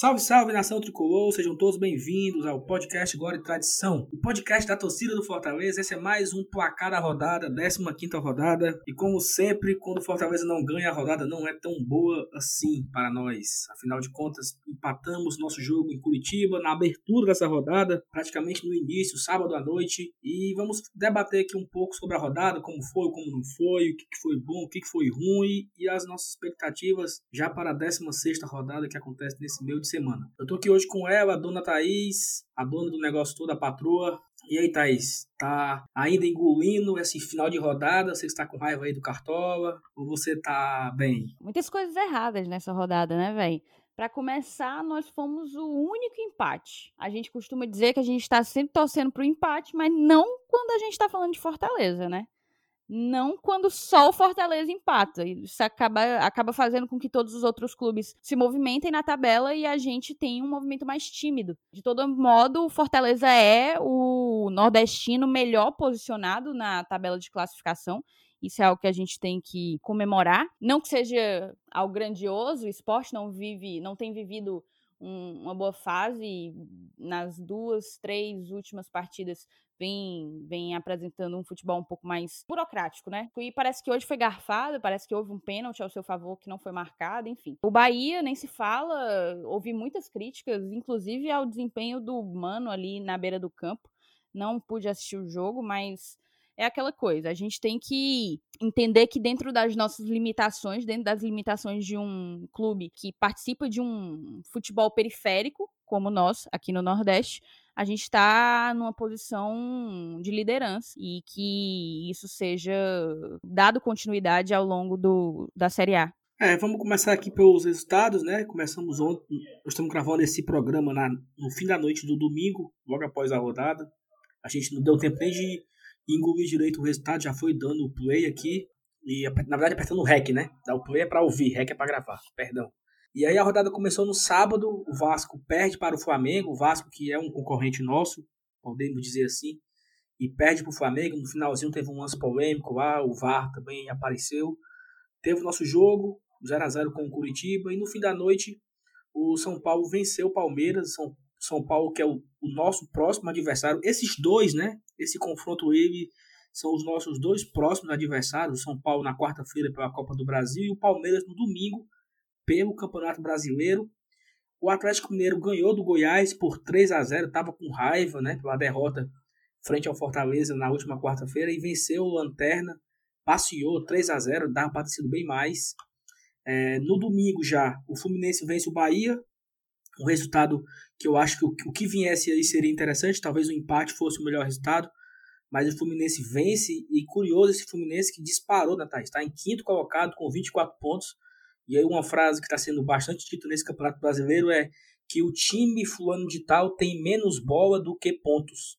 Salve, salve, nação tricolor, sejam todos bem-vindos ao podcast Glória e Tradição, o podcast da torcida do Fortaleza. Esse é mais um placar da rodada, 15 rodada. E como sempre, quando o Fortaleza não ganha, a rodada não é tão boa assim para nós. Afinal de contas, empatamos nosso jogo em Curitiba na abertura dessa rodada, praticamente no início, sábado à noite. E vamos debater aqui um pouco sobre a rodada, como foi, como não foi, o que foi bom, o que foi ruim e as nossas expectativas já para a 16 rodada que acontece nesse meio de semana. Eu tô aqui hoje com ela, a dona Thaís, a dona do negócio todo, a patroa. E aí, Thaís, tá ainda engolindo esse final de rodada? Você está com raiva aí do Cartola? Ou você tá bem? Muitas coisas erradas nessa rodada, né, velho? Para começar, nós fomos o único empate. A gente costuma dizer que a gente está sempre torcendo pro empate, mas não quando a gente está falando de Fortaleza, né? Não quando só o Fortaleza empata. Isso acaba, acaba fazendo com que todos os outros clubes se movimentem na tabela e a gente tenha um movimento mais tímido. De todo modo, o Fortaleza é o nordestino melhor posicionado na tabela de classificação. Isso é algo que a gente tem que comemorar. Não que seja algo grandioso, o esporte não vive, não tem vivido um, uma boa fase nas duas, três últimas partidas vem, vem apresentando um futebol um pouco mais burocrático, né? E parece que hoje foi garfado, parece que houve um pênalti ao seu favor que não foi marcado, enfim. O Bahia nem se fala, ouvi muitas críticas, inclusive ao desempenho do Mano ali na beira do campo. Não pude assistir o jogo, mas é aquela coisa, a gente tem que entender que dentro das nossas limitações, dentro das limitações de um clube que participa de um futebol periférico, como nós, aqui no Nordeste, a gente está numa posição de liderança e que isso seja dado continuidade ao longo do, da Série A. É, vamos começar aqui pelos resultados, né? Começamos ontem, nós estamos gravando esse programa na, no fim da noite do domingo, logo após a rodada. A gente não deu tempo nem de engolir direito o resultado, já foi dando o play aqui. E na verdade apertando o REC, né? Dá o play é para ouvir, REC é para gravar, perdão. E aí a rodada começou no sábado, o Vasco perde para o Flamengo, o Vasco que é um concorrente nosso, podemos dizer assim, e perde para o Flamengo. No finalzinho teve um lance polêmico lá, o VAR também apareceu. Teve o nosso jogo, 0 a 0 com o Curitiba, e no fim da noite o São Paulo venceu o Palmeiras, São, São Paulo que é o, o nosso próximo adversário. Esses dois, né? Esse confronto ele são os nossos dois próximos adversários, São Paulo na quarta-feira pela Copa do Brasil e o Palmeiras no domingo pelo Campeonato Brasileiro. O Atlético Mineiro ganhou do Goiás por 3 a 0 estava com raiva né, pela derrota frente ao Fortaleza na última quarta-feira e venceu o Lanterna, passeou 3 a 0 dava para ter sido bem mais. É, no domingo já, o Fluminense vence o Bahia, um resultado que eu acho que o, o que viesse aí seria interessante, talvez o empate fosse o melhor resultado, mas o Fluminense vence e curioso esse Fluminense que disparou, Natal, né, está em quinto colocado com 24 pontos, e aí uma frase que está sendo bastante dita nesse Campeonato Brasileiro é que o time fulano de tal tem menos bola do que pontos,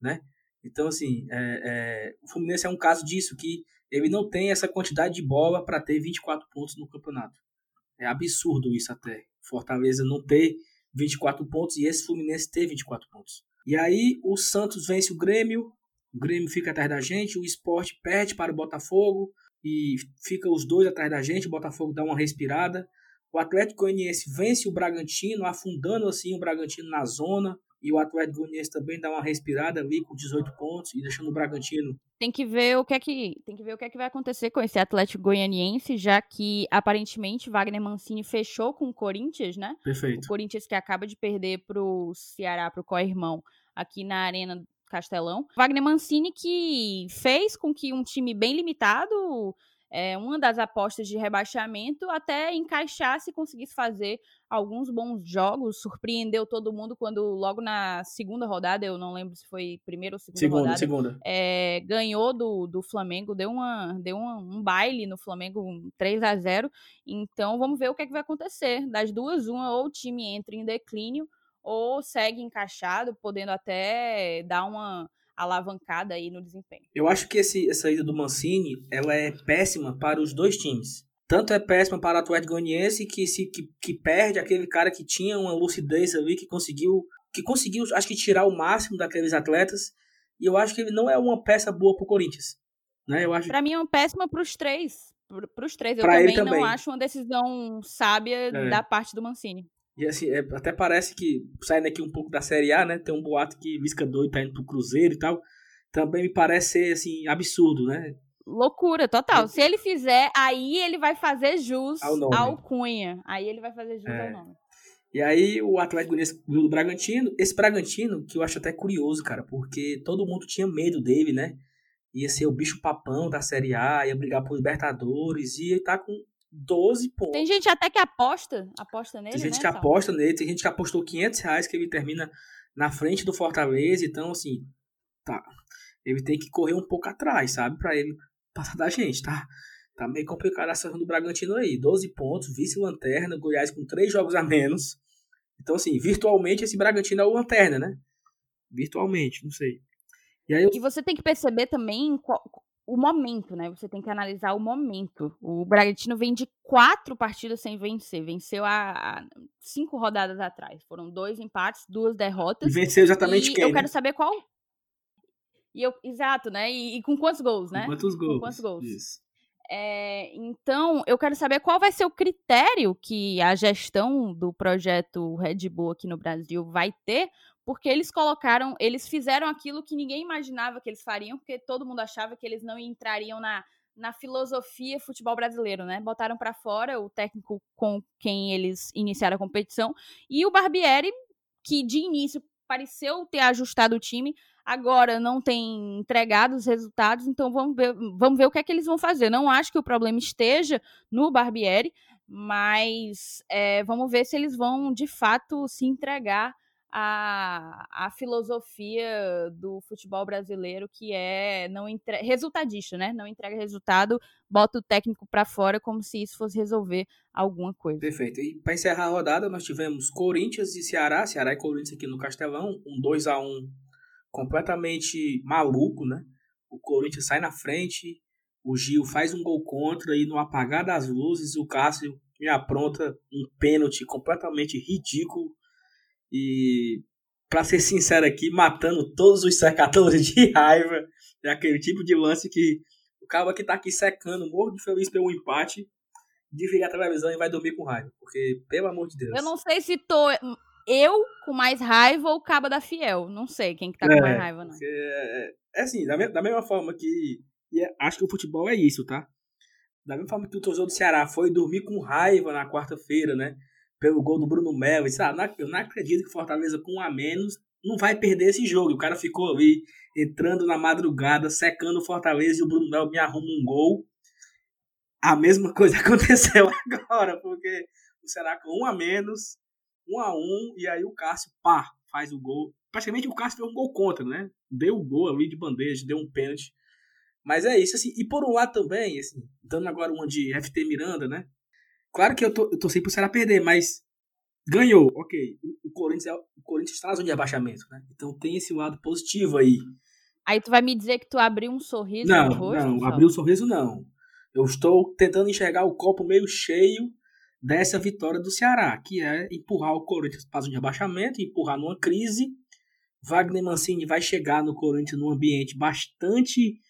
né? Então, assim, é, é, o Fluminense é um caso disso, que ele não tem essa quantidade de bola para ter 24 pontos no campeonato. É absurdo isso até. Fortaleza não ter 24 pontos e esse Fluminense ter 24 pontos. E aí o Santos vence o Grêmio, o Grêmio fica atrás da gente, o Esporte perde para o Botafogo, e fica os dois atrás da gente, o Botafogo dá uma respirada. O Atlético Goianiense vence o Bragantino, afundando assim o Bragantino na zona. E o Atlético Goianiense também dá uma respirada ali com 18 pontos e deixando o Bragantino. Tem que ver o que é que tem que ver o que é que vai acontecer com esse Atlético Goianiense, já que aparentemente Wagner Mancini fechou com o Corinthians, né? Perfeito. O Corinthians que acaba de perder pro Ceará, pro co-irmão, aqui na Arena Castelão. Wagner Mancini que fez com que um time bem limitado, é, uma das apostas de rebaixamento, até encaixasse e conseguisse fazer alguns bons jogos, surpreendeu todo mundo quando logo na segunda rodada, eu não lembro se foi primeira ou segunda, segunda rodada, segunda. É, ganhou do, do Flamengo, deu, uma, deu uma, um baile no Flamengo, um 3 a 0 então vamos ver o que, é que vai acontecer, das duas, uma ou o time entra em declínio, ou segue encaixado, podendo até dar uma alavancada aí no desempenho. Eu acho que esse, essa ida do Mancini ela é péssima para os dois times. Tanto é péssima para o Atlético Goianiense que se que, que perde aquele cara que tinha uma lucidez ali que conseguiu que conseguiu acho que tirar o máximo daqueles atletas e eu acho que ele não é uma peça boa para o Corinthians, né? Eu acho. Para mim é uma péssima para os três, para os três. Eu também, também, não acho uma decisão sábia é. da parte do Mancini. E assim, é, até parece que, saindo aqui um pouco da Série A, né? Tem um boato que Lisca doido tá indo pro Cruzeiro e tal. Também me parece ser, assim, absurdo, né? Loucura, total. Se ele fizer, aí ele vai fazer jus ao, ao Cunha. Aí ele vai fazer jus é. ao nome. E aí o Atlético Goianiense do Bragantino, esse Bragantino, que eu acho até curioso, cara, porque todo mundo tinha medo dele, né? Ia ser o bicho papão da Série A, ia brigar por Libertadores, e ele tá com 12 pontos. Tem gente até que aposta, aposta nele, Tem gente né, que aposta nele, tem gente que apostou 500 reais que ele termina na frente do Fortaleza, então assim, tá. Ele tem que correr um pouco atrás, sabe? Pra ele passar da gente, tá? Tá meio complicado a situação do Bragantino aí. 12 pontos, vice-lanterna, Goiás com 3 jogos a menos. Então, assim, virtualmente esse Bragantino é o lanterna, né? Virtualmente, não sei. E, aí eu... e você tem que perceber também qual, o momento, né? Você tem que analisar o momento. O Bragantino vem de quatro partidas sem vencer. Venceu há, cinco rodadas atrás. Foram dois empates, duas derrotas. Venceu exatamente e quem? Eu né? quero saber qual. E eu, exato, né? E, e com quantos gols, né? Com quantos gols? Com quantos gols? Isso. É, então, eu quero saber qual vai ser o critério que a gestão do projeto Red Bull aqui no Brasil vai ter, porque eles colocaram, eles fizeram aquilo que ninguém imaginava que eles fariam, porque todo mundo achava que eles não entrariam na, na filosofia futebol brasileiro, né? Botaram para fora o técnico com quem eles iniciaram a competição e o Barbieri, que de início pareceu ter ajustado o time, agora não tem entregado os resultados, então vamos ver, vamos ver o que é que eles vão fazer. Não acho que o problema esteja no Barbieri, mas é, vamos ver se eles vão de fato se entregar à, à filosofia do futebol brasileiro, que é não entre... resultadista, né? Não entrega resultado, bota o técnico para fora como se isso fosse resolver alguma coisa. Perfeito. E para encerrar a rodada, nós tivemos Corinthians e Ceará, Ceará e Corinthians aqui no Castelão, um 2 a 1 completamente maluco, né? O Corinthians sai na frente, o Gil faz um gol contra e no apagar das luzes o Cássio me apronta um pênalti completamente ridículo e para ser sincero aqui, matando todos os secadores de raiva, é aquele tipo de lance que o cara que tá aqui secando, morro de feliz pelo empate, desliga a televisão e vai dormir com raiva, porque pelo amor de Deus. Eu não sei se tô eu com mais raiva ou o Cabo da Fiel. Não sei quem que tá é, com mais raiva, não. É, é assim, da, me, da, mesma forma que. É, acho que o futebol é isso, tá? Da mesma forma que o torcedor do Ceará foi dormir com raiva na quarta-feira, né? Pelo gol do Bruno Melo. E disse, ah, eu não acredito que Fortaleza com um a menos não vai perder esse jogo. O cara ficou ali entrando na madrugada, secando o Fortaleza e o Bruno Melo me arruma um gol. A mesma coisa aconteceu agora, porque o Ceará com um a menos um a um, e aí o Cássio, pá, faz o gol. Praticamente o Cássio fez um gol contra, né? Deu o gol ali de bandeja, deu um pênalti. Mas é isso, assim. E por um lado também, assim, dando agora uma de FT Miranda, né? Claro que eu, tô, eu torci pro Ceará perder, mas ganhou, ok. O, Corinthians, é, o Corinthians está na zona de abaixamento, né? Então tem esse lado positivo aí. Aí tu vai me dizer que tu abriu um sorriso não, no rosto? Não, não, abrir um sorriso não. Eu estou tentando enxergar o copo meio cheio dessa vitória do Ceará, que é empurrar o Corinthians para a zona de abaixamento, empurrar numa crise. Wagner Mancini vai chegar no Corinthians num ambiente bastante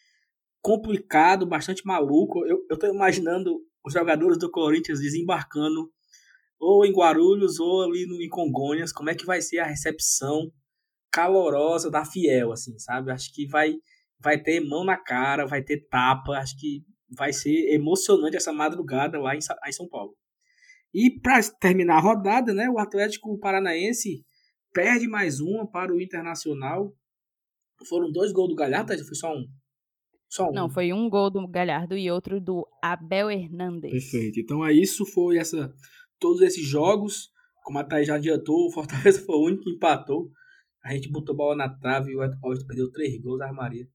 complicado, bastante maluco. Eu estou imaginando os jogadores do Corinthians desembarcando ou em Guarulhos ou ali no, em Congonhas, como é que vai ser a recepção calorosa da Fiel, assim, sabe? Acho que vai, vai ter mão na cara, vai ter tapa, acho que vai ser emocionante essa madrugada lá em, em São Paulo. E para terminar a rodada, né, o Atlético Paranaense perde mais uma para o Internacional. Foram dois gols do Galhardo, foi só um? Só um. Não, foi um gol do Galhardo e outro do Abel Hernandes. Perfeito. Então é isso, foi essa todos esses jogos. Como a Thaís já adiantou, o Fortaleza foi o único que empatou. A gente botou bola na trave e o Edson Paulista perdeu três gols, armaria.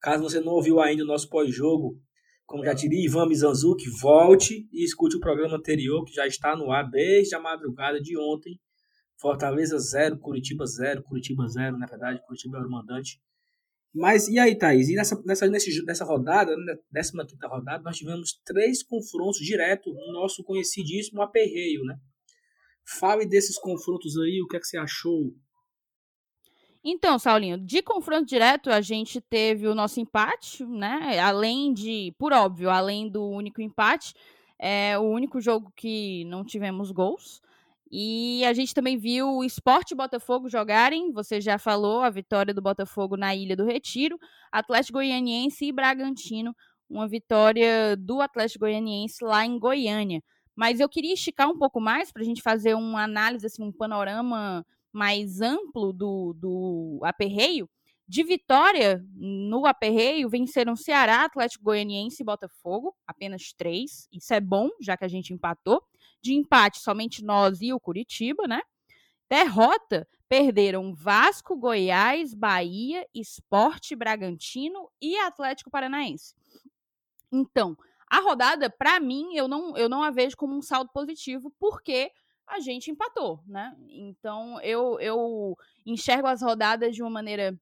Caso você não ouviu ainda o nosso pós-jogo, como já diria Ivan Mizanzuki, volte e escute o programa anterior que já está no ar desde a madrugada de ontem. Fortaleza 0, Curitiba 0, Curitiba 0, na verdade, Curitiba é o mandante. Mas e aí, Thaís? E nessa, nessa, nesse, nessa rodada, na 15 rodada, nós tivemos três confrontos diretos no nosso conhecidíssimo aperreio, né? Fale desses confrontos aí, o que é que você achou então, Saulinho, de confronto direto, a gente teve o nosso empate, né? Além de, por óbvio, além do único empate, é o único jogo que não tivemos gols. E a gente também viu o Esporte Botafogo jogarem. Você já falou a vitória do Botafogo na Ilha do Retiro. Atlético Goianiense e Bragantino. Uma vitória do Atlético Goianiense lá em Goiânia. Mas eu queria esticar um pouco mais para a gente fazer uma análise, assim, um panorama mais amplo do, do aperreio. De vitória no aperreio, venceram Ceará, Atlético Goianiense e Botafogo, apenas três. Isso é bom, já que a gente empatou. De empate, somente nós e o Curitiba, né? Derrota, perderam Vasco, Goiás, Bahia, Esporte, Bragantino e Atlético Paranaense. Então, a rodada, para mim, eu não, eu não a vejo como um saldo positivo, porque a gente empatou, né? Então, eu, eu enxergo as rodadas de uma maneira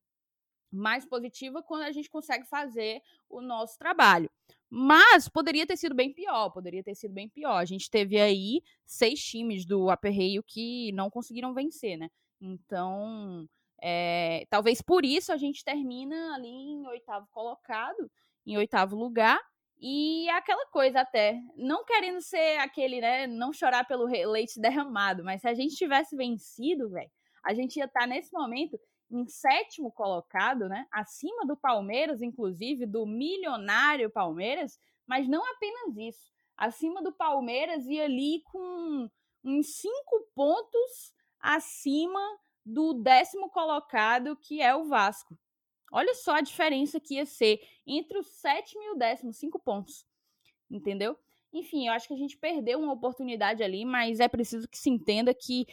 mais positiva quando a gente consegue fazer o nosso trabalho. Mas poderia ter sido bem pior, poderia ter sido bem pior. A gente teve aí seis times do aperreio que não conseguiram vencer, né? Então, é, talvez por isso a gente termina ali em oitavo colocado, em oitavo lugar. E aquela coisa até, não querendo ser aquele, né, não chorar pelo leite derramado, mas se a gente tivesse vencido, velho, a gente ia estar tá nesse momento em sétimo colocado, né? Acima do Palmeiras, inclusive, do milionário Palmeiras, mas não apenas isso. Acima do Palmeiras e ali com uns cinco pontos acima do décimo colocado, que é o Vasco. Olha só a diferença que ia ser entre o sétimo e o décimo, cinco pontos. Entendeu? Enfim, eu acho que a gente perdeu uma oportunidade ali, mas é preciso que se entenda que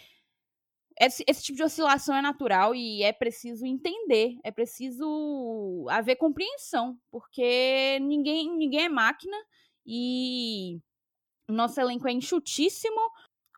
esse, esse, tipo de oscilação é natural e é preciso entender, é preciso haver compreensão, porque ninguém, ninguém é máquina e nosso elenco é enxutíssimo.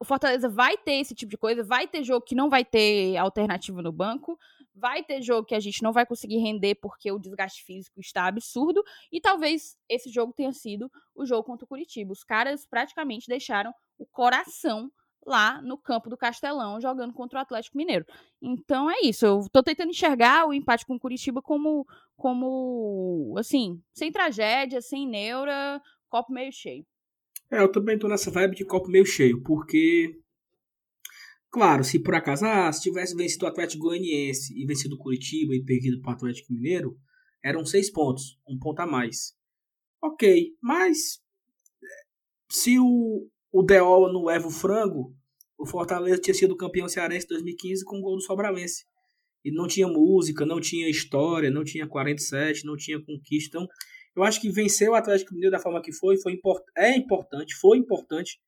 O Fortaleza vai ter esse tipo de coisa, vai ter jogo que não vai ter alternativa no banco, vai ter jogo que a gente não vai conseguir render porque o desgaste físico está absurdo, e talvez esse jogo tenha sido o jogo contra o Curitiba. Os caras praticamente deixaram o coração lá no campo do Castelão, jogando contra o Atlético Mineiro. Então é isso. Eu tô tentando enxergar o empate com o Curitiba como, como assim, sem tragédia, sem neura, copo meio cheio. É, eu também tô nessa vibe de copo meio cheio, porque. Claro, se por acaso, ah, se tivesse vencido o Atlético Goianiense e vencido o Curitiba e perdido para o Atlético Mineiro, eram seis pontos, um ponto a mais. Ok, mas se o, o Deol no Evo Frango, o Fortaleza tinha sido campeão cearense em 2015 com o gol do Sobralense. E não tinha música, não tinha história, não tinha 47, não tinha conquista. Então, eu acho que vencer o Atlético Mineiro da forma que foi, foi import é importante, foi importante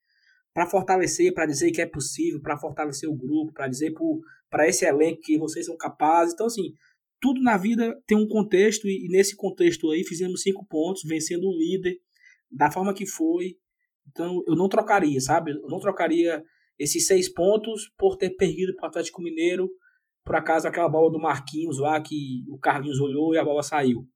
para fortalecer, para dizer que é possível, para fortalecer o grupo, para dizer para esse elenco que vocês são capazes. Então, assim, tudo na vida tem um contexto e, e nesse contexto aí fizemos cinco pontos, vencendo o líder da forma que foi, então eu não trocaria, sabe? Eu não trocaria esses seis pontos por ter perdido para o Atlético Mineiro, por acaso aquela bola do Marquinhos lá que o Carlinhos olhou e a bola saiu.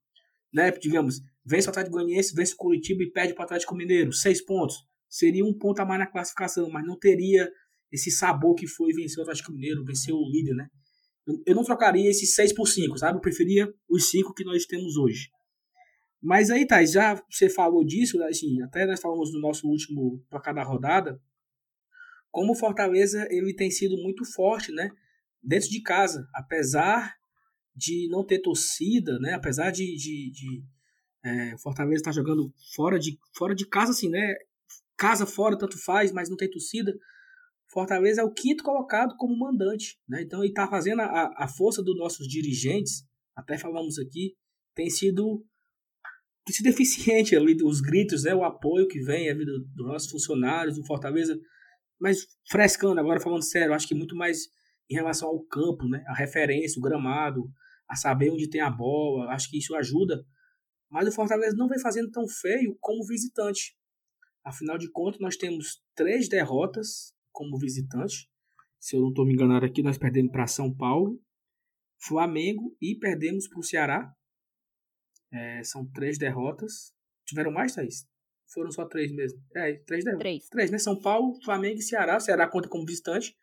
Né? Digamos, vence o Atlético Goianiense, vence o Curitiba e perde para o Atlético Mineiro, seis pontos. Seria um ponto a mais na classificação, mas não teria esse sabor que foi vencer o Atlético Mineiro, vencer o líder, né? Eu não trocaria esses seis por cinco, sabe? Eu preferia os cinco que nós temos hoje. Mas aí, Thais, já você falou disso, né, assim, até nós falamos no nosso último para cada rodada, como o Fortaleza ele tem sido muito forte, né? Dentro de casa, apesar de não ter torcida, né? Apesar de, de, de é, Fortaleza estar tá jogando fora de, fora de casa, assim, né? Casa fora tanto faz, mas não tem torcida. Fortaleza é o quinto colocado como mandante, né? Então ele está fazendo a, a força dos nossos dirigentes, até falamos aqui, tem sido tem sido eficiente ali, os gritos, né, o apoio que vem a vida dos nossos funcionários, do Fortaleza, mas frescando agora, falando sério, acho que muito mais em relação ao campo, né, a referência, o gramado, a saber onde tem a bola, acho que isso ajuda. Mas o Fortaleza não vem fazendo tão feio como visitante. Afinal de contas, nós temos três derrotas como visitante. Se eu não estou me enganando aqui, nós perdemos para São Paulo, Flamengo e perdemos para o Ceará. É, são três derrotas. Tiveram mais, Thaís? Foram só três mesmo. É, três derrotas. Três. Três, né? São Paulo, Flamengo e Ceará. Ceará conta como visitante.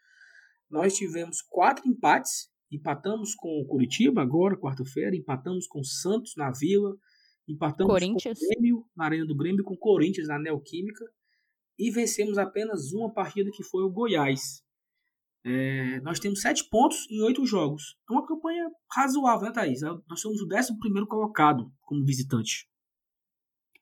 Nós tivemos quatro empates. Empatamos com o Curitiba agora, quarta-feira. Empatamos com o Santos na Vila. Empatamos com o Grêmio, na Arena do Grêmio, com o Corinthians na Neoquímica. E vencemos apenas uma partida que foi o Goiás. É, nós temos sete pontos em oito jogos. É uma campanha razoável, né, Thaís? Nós somos o décimo primeiro colocado como visitante.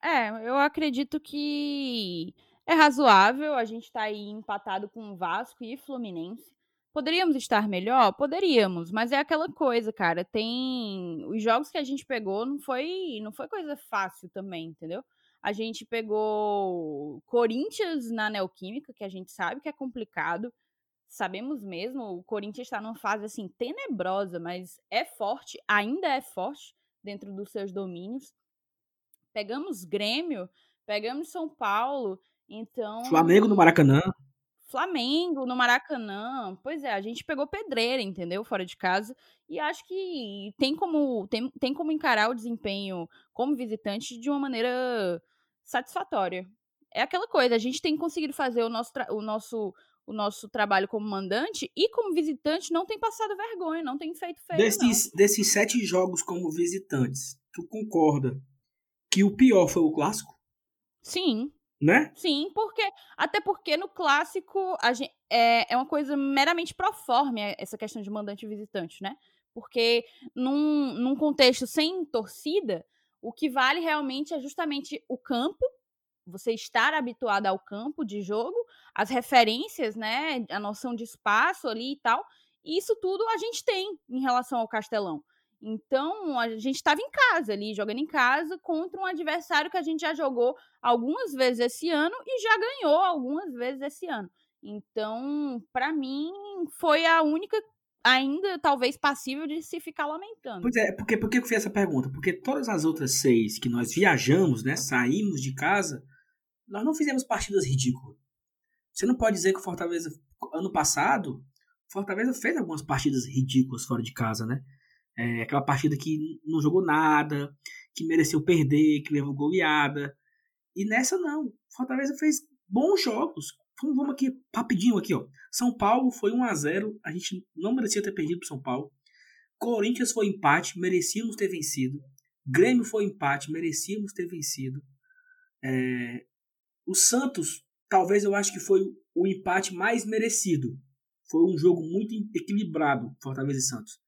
É, eu acredito que é razoável. A gente tá aí empatado com Vasco e Fluminense. Poderíamos estar melhor? Poderíamos, mas é aquela coisa, cara. Tem os jogos que a gente pegou não foi, não foi coisa fácil também, entendeu? A gente pegou Corinthians na Neoquímica, que a gente sabe que é complicado. Sabemos mesmo, o Corinthians está numa fase assim tenebrosa, mas é forte, ainda é forte dentro dos seus domínios. Pegamos Grêmio, pegamos São Paulo, então. Flamengo no Maracanã. Flamengo no Maracanã. Pois é, a gente pegou pedreira, entendeu? Fora de casa. E acho que tem como, tem, tem como encarar o desempenho como visitante de uma maneira satisfatória. É aquela coisa, a gente tem conseguido fazer o nosso, o nosso, o nosso trabalho como mandante e como visitante não tem passado vergonha, não tem feito feio. Desses, desses sete jogos como visitantes, tu concorda que o pior foi o clássico? Sim. Né? Sim, porque até porque no clássico a gente, é, é uma coisa meramente proforme essa questão de mandante e visitante, né? Porque num, num contexto sem torcida, o que vale realmente é justamente o campo, você estar habituado ao campo de jogo, as referências, né, a noção de espaço ali e tal. Isso tudo a gente tem em relação ao Castelão. Então, a gente estava em casa ali, jogando em casa contra um adversário que a gente já jogou algumas vezes esse ano e já ganhou algumas vezes esse ano. Então, para mim, foi a única ainda talvez passível de se ficar lamentando. Pois é, porque, por que eu fiz essa pergunta? Porque todas as outras seis que nós viajamos, né, saímos de casa, nós não fizemos partidas ridículas. Você não pode dizer que o Fortaleza, ano passado, Fortaleza fez algumas partidas ridículas fora de casa, né? É, aquela partida que não jogou nada, que mereceu perder, que levou goleada. E nessa não. Fortaleza fez bons jogos. Vamos aqui, rapidinho aqui, ó. São Paulo foi 1 a 0 A gente não merecia ter perdido pro São Paulo. Corinthians foi empate, merecíamos ter vencido. Grêmio foi empate, merecíamos ter vencido. É, o Santos, talvez eu acho que foi o empate mais merecido. Foi um jogo muito equilibrado, Fortaleza e Santos.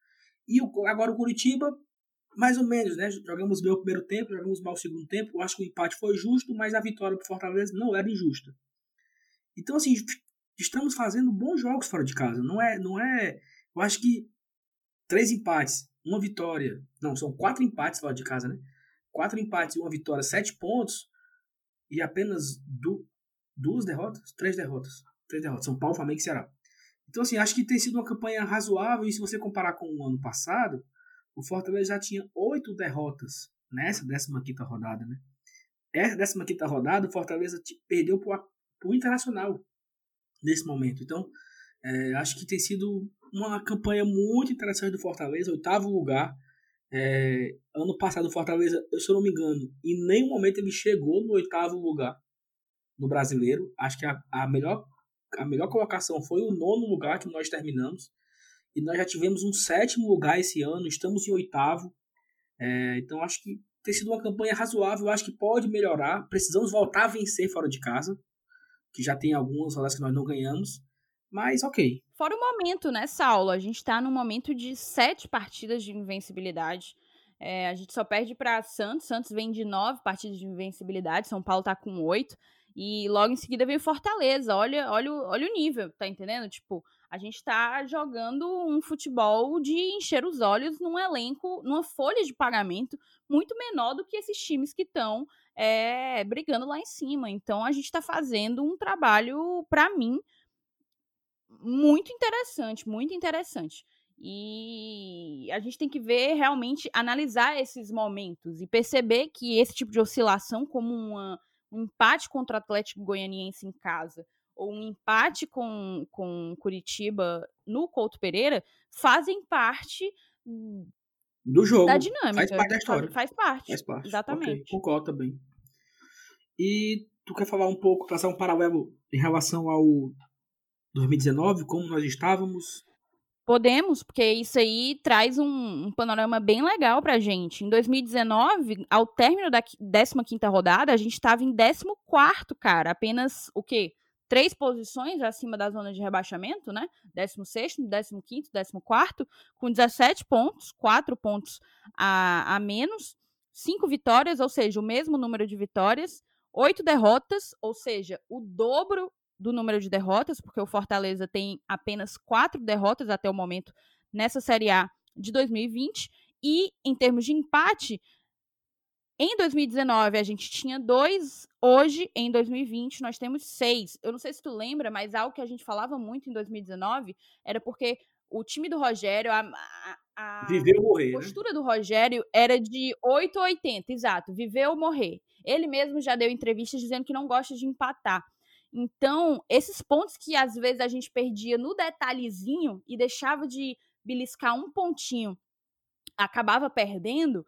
E agora o Curitiba, mais ou menos, né? Jogamos bem o primeiro tempo, jogamos mal o segundo tempo. Eu acho que o empate foi justo, mas a vitória para Fortaleza não era injusta. Então, assim, estamos fazendo bons jogos fora de casa. Não é, não é. Eu acho que três empates, uma vitória. Não, são quatro empates fora de casa, né? Quatro empates e uma vitória, sete pontos. E apenas du duas derrotas? Três derrotas. Três derrotas. São Paulo, Flamengo e Ceará. Então, assim, acho que tem sido uma campanha razoável. E se você comparar com o ano passado, o Fortaleza já tinha oito derrotas nessa 15 rodada, né? Essa 15 rodada, o Fortaleza perdeu para o Internacional nesse momento. Então, é, acho que tem sido uma campanha muito interessante do Fortaleza, oitavo lugar. É, ano passado, o Fortaleza, eu, se eu não me engano, em nenhum momento ele chegou no oitavo lugar no brasileiro. Acho que a, a melhor a melhor colocação foi o nono lugar que nós terminamos. E nós já tivemos um sétimo lugar esse ano, estamos em oitavo. É, então acho que tem sido uma campanha razoável, acho que pode melhorar. Precisamos voltar a vencer fora de casa, que já tem algumas rodadas que nós não ganhamos. Mas ok. Fora o momento, né, Saulo? A gente está num momento de sete partidas de invencibilidade. É, a gente só perde para Santos. Santos vem de nove partidas de invencibilidade. São Paulo está com oito. E logo em seguida veio Fortaleza. Olha, olha, olha o nível, tá entendendo? Tipo, a gente tá jogando um futebol de encher os olhos num elenco, numa folha de pagamento muito menor do que esses times que estão é, brigando lá em cima. Então a gente está fazendo um trabalho, para mim, muito interessante, muito interessante. E a gente tem que ver realmente, analisar esses momentos e perceber que esse tipo de oscilação, como uma um empate contra o Atlético Goianiense em casa ou um empate com, com Curitiba no Couto Pereira fazem parte do jogo. Da dinâmica. Faz parte da história. Faz parte. Faz parte. Exatamente. Okay, concordo também. E tu quer falar um pouco, traçar um paralelo em relação ao 2019, como nós estávamos? Podemos, porque isso aí traz um, um, panorama bem legal pra gente. Em 2019, ao término da 15ª rodada, a gente estava em 14º, cara. Apenas, o quê? três posições acima da zona de rebaixamento, né? 16, 15, 14, com 17 pontos, 4 pontos a, a menos, 5 vitórias, ou seja, o mesmo número de vitórias, 8 derrotas, ou seja, o dobro do número de derrotas, porque o Fortaleza tem apenas 4 derrotas até o momento nessa Série A de 2020. E em termos de empate, em 2019 a gente tinha dois, hoje em 2020 nós temos seis. Eu não sei se tu lembra, mas algo que a gente falava muito em 2019 era porque o time do Rogério, a, a, a morrer, né? postura né? do Rogério era de 8 ou 80, exato, viver ou morrer. Ele mesmo já deu entrevistas dizendo que não gosta de empatar. Então, esses pontos que às vezes a gente perdia no detalhezinho e deixava de beliscar um pontinho, acabava perdendo,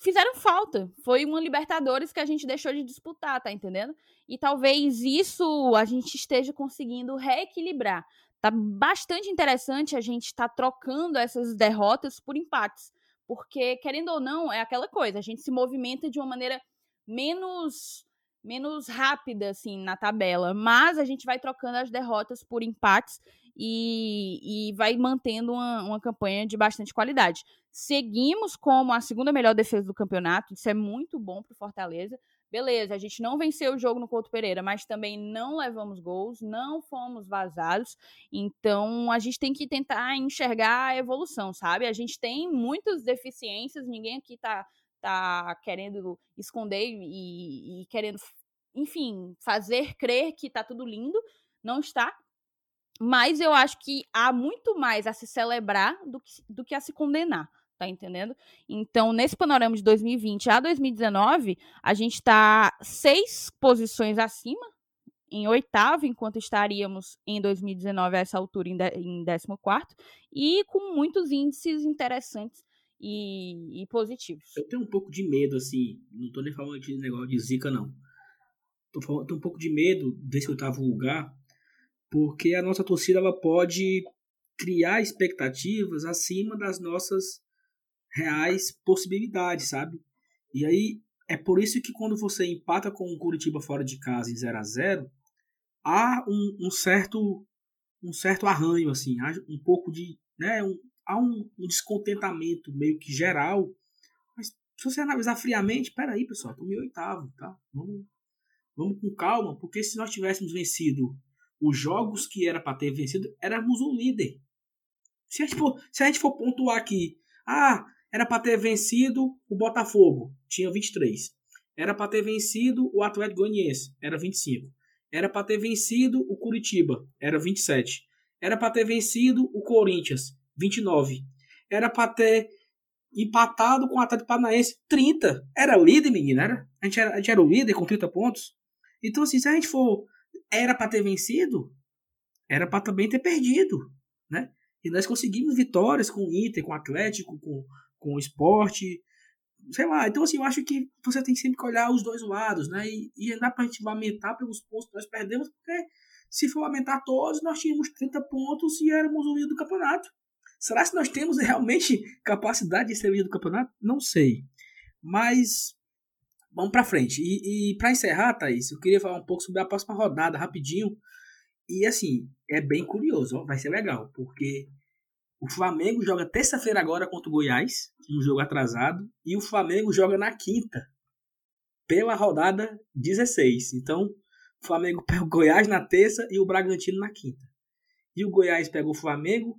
fizeram falta. Foi uma Libertadores que a gente deixou de disputar, tá entendendo? E talvez isso a gente esteja conseguindo reequilibrar. Tá bastante interessante a gente estar tá trocando essas derrotas por empates. Porque, querendo ou não, é aquela coisa, a gente se movimenta de uma maneira menos menos rápida assim na tabela, mas a gente vai trocando as derrotas por empates e, e vai mantendo uma, uma campanha de bastante qualidade. Seguimos como a segunda melhor defesa do campeonato, isso é muito bom para o Fortaleza. Beleza, a gente não venceu o jogo no Couto Pereira, mas também não levamos gols, não fomos vazados. Então a gente tem que tentar enxergar a evolução, sabe? A gente tem muitas deficiências, ninguém aqui tá, tá querendo esconder e, e querendo, enfim, fazer crer que tá tudo lindo. Não está, mas eu acho que há muito mais a se celebrar do que, do que a se condenar, tá entendendo? Então, nesse panorama de 2020 a 2019, a gente está seis posições acima, em oitavo, enquanto estaríamos em 2019 a essa altura em, em 14, e com muitos índices interessantes e, e, positivos. Eu tenho um pouco de medo, assim, não tô nem falando de negócio de zica, não. Tô, falando, tô um pouco de medo desse oitavo lugar, porque a nossa torcida ela pode criar expectativas acima das nossas reais possibilidades, sabe? E aí é por isso que quando você empata com o Curitiba fora de casa em 0 a 0 há um, um, certo um certo arranho assim, um pouco de, né, um, há um, um descontentamento meio que geral. Mas se você analisar friamente, peraí, pessoal, estamos em oitavo, tá? Vamos, vamos com calma, porque se nós tivéssemos vencido os jogos que era para ter vencido, éramos o líder. Se a, gente for, se a gente for pontuar aqui, ah, era para ter vencido o Botafogo, tinha 23. Era para ter vencido o Atlético Goianiense, era 25. Era para ter vencido o Curitiba, era 27. Era para ter vencido o Corinthians, 29. Era para ter empatado com o Atlético Paranaense, 30. Era líder, menino, era? A gente era, a gente era o líder com 30 pontos. Então, assim, se a gente for era para ter vencido, era para também ter perdido, né? E nós conseguimos vitórias com o Inter, com o Atlético, com, com o esporte, sei lá. Então, assim, eu acho que você tem sempre que olhar os dois lados, né? E, e dá pra gente lamentar pelos pontos que nós perdemos, porque se for lamentar todos, nós tínhamos 30 pontos e éramos o líder do campeonato. Será que nós temos realmente capacidade de ser líder do campeonato? Não sei. Mas Vamos para frente. E, e para encerrar, Thaís, eu queria falar um pouco sobre a próxima rodada, rapidinho. E assim, é bem curioso, ó, vai ser legal, porque o Flamengo joga terça-feira agora contra o Goiás, um jogo atrasado, e o Flamengo joga na quinta, pela rodada 16. Então, o Flamengo pega o Goiás na terça e o Bragantino na quinta. E o Goiás pega o Flamengo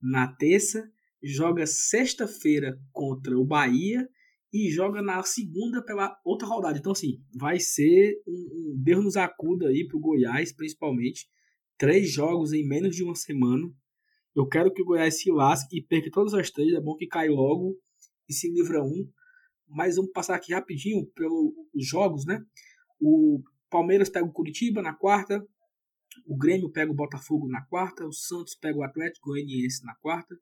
na terça, joga sexta-feira contra o Bahia e joga na segunda pela outra rodada. Então, assim, vai ser um, um Deus nos acuda aí pro Goiás, principalmente. Três jogos em menos de uma semana. Eu quero que o Goiás se lasque e perca todas as três. É bom que cai logo e se livra um. Mas vamos passar aqui rapidinho pelos jogos, né? O Palmeiras pega o Curitiba na quarta. O Grêmio pega o Botafogo na quarta. O Santos pega o Atlético Goianiense na quarta.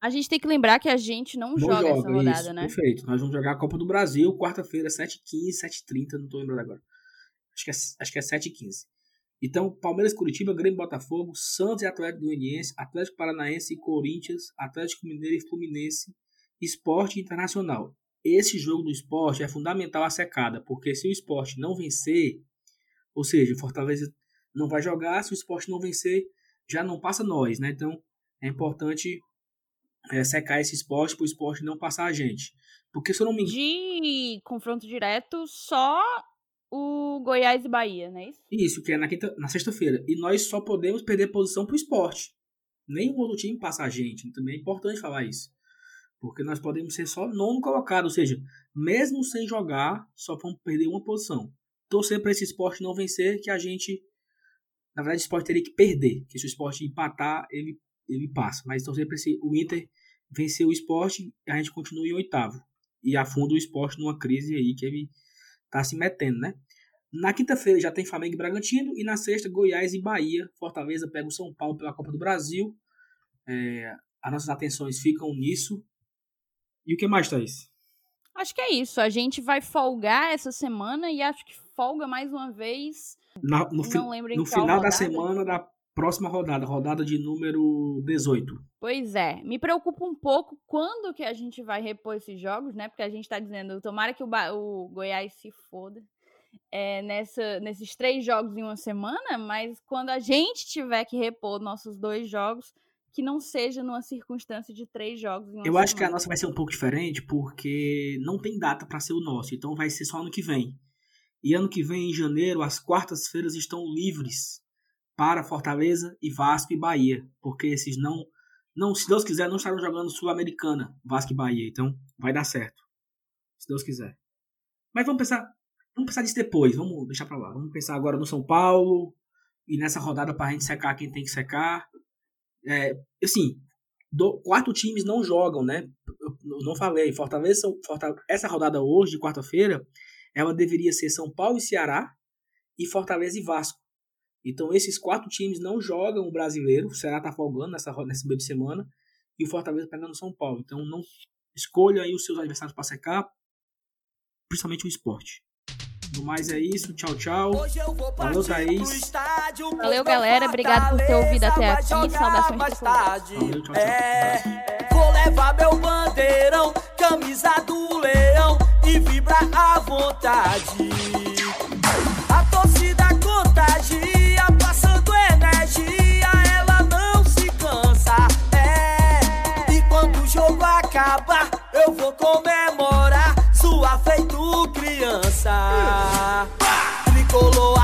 A gente tem que lembrar que a gente não, não joga, joga, essa rodada, isso, né? Perfeito. Nós vamos jogar a Copa do Brasil, quarta-feira, 7h15, 7h30, não tô lembrando agora. Acho que é, acho que é 7h15. Então, Palmeiras, Curitiba, Grêmio, Botafogo, Santos e Atlético Goianiense, Atlético Paranaense e Corinthians, Atlético Mineiro e Fluminense, Esporte Internacional. Esse jogo do esporte é fundamental a secada, porque se o esporte não vencer, ou seja, Fortaleza não vai jogar, se o esporte não vencer, já não passa nós, né? Então é importante é, secar esse esporte para o esporte não passar a gente. Porque se eu não me De confronto direto, só o Goiás e Bahia, não é isso? Isso, que é na, quinta, na sexta-feira. E nós só podemos perder posição para o esporte. Nenhum outro time passa a gente. Também é importante falar isso. Porque nós podemos ser só nono colocado. Ou seja, mesmo sem jogar, só vamos perder uma posição. Torcer para esse esporte não vencer, que a gente. Na verdade, o esporte teria que perder. Que se o esporte empatar, ele, ele passa. Mas torcer para o Inter vencer o esporte, a gente continua em oitavo. E afunda o esporte numa crise aí que ele tá se metendo, né? Na quinta-feira já tem Flamengo e Bragantino. E na sexta, Goiás e Bahia. Fortaleza pega o São Paulo pela Copa do Brasil. É, as nossas atenções ficam nisso. E o que mais, Thaís? Acho que é isso. A gente vai folgar essa semana e acho que folga mais uma vez. Na, no fi, no final rodada. da semana da próxima rodada, rodada de número 18. Pois é, me preocupa um pouco quando que a gente vai repor esses jogos, né? Porque a gente tá dizendo, tomara que o, o Goiás se foda é, nessa, nesses três jogos em uma semana, mas quando a gente tiver que repor nossos dois jogos, que não seja numa circunstância de três jogos em uma Eu semana. acho que a nossa vai ser um pouco diferente, porque não tem data para ser o nosso, então vai ser só ano que vem. E ano que vem, em janeiro, as quartas-feiras estão livres para Fortaleza e Vasco e Bahia, porque esses não, não se Deus quiser, não estarão jogando Sul-Americana, Vasco e Bahia, então vai dar certo, se Deus quiser. Mas vamos pensar, vamos pensar nisso depois, vamos deixar para lá. Vamos pensar agora no São Paulo e nessa rodada para a gente secar quem tem que secar. É, assim, do, quatro times não jogam, né? Eu não falei, Fortaleza, Fortaleza essa rodada hoje de quarta-feira, ela deveria ser São Paulo e Ceará e Fortaleza e Vasco. Então esses quatro times não jogam o brasileiro. O Ceará tá folgando nessa, nessa meio de semana. E o Fortaleza pegando São Paulo. Então não escolha aí os seus adversários para secar. Principalmente o esporte. No mais é isso. Tchau, tchau. Valeu, Thaís. Valeu, galera. Obrigado por ter ouvido até aqui. Saudações tarde. Valeu, tchau, tchau. É, vou levar meu bandeirão, camisa do leão e vibra à vontade. A torcida contagia. acabar, eu vou comemorar. Sua feito criança. Tricolou